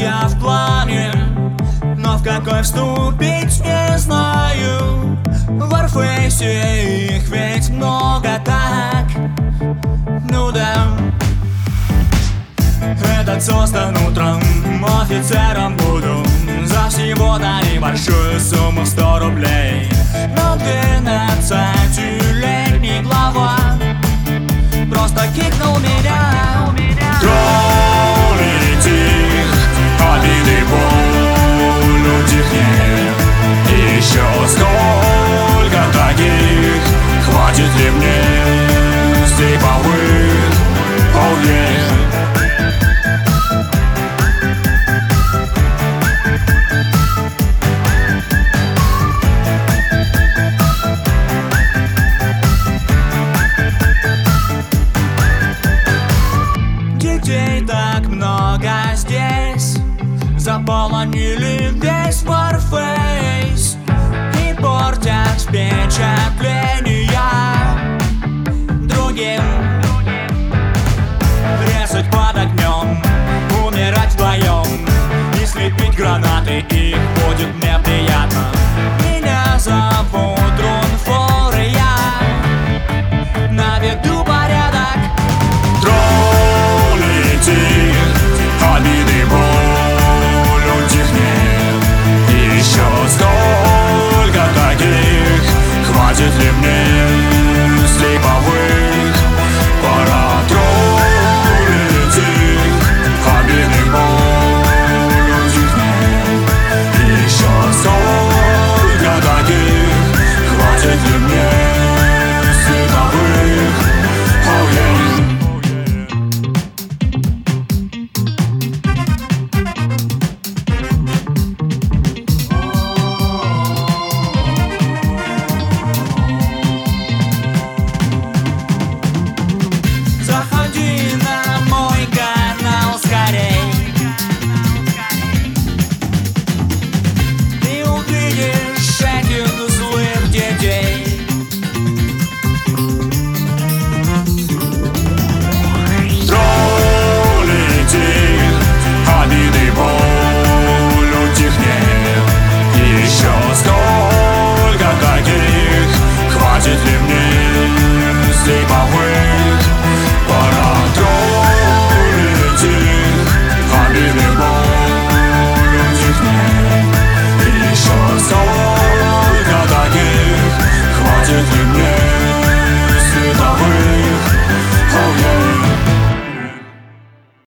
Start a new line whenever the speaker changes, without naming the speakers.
я в плане Но в какой вступить не знаю. В Warface их ведь много так. Ну да. Этот создан утром Офицером буду. За всего-то небольшую сумму сто рублей. Но двенадцатилетний глава? Просто кикнул меня Детей так много здесь. Заполонили весь Warface И портят впечатления. Другим Резать под огнем Умирать вдвоем. И слепить гранаты Их будет не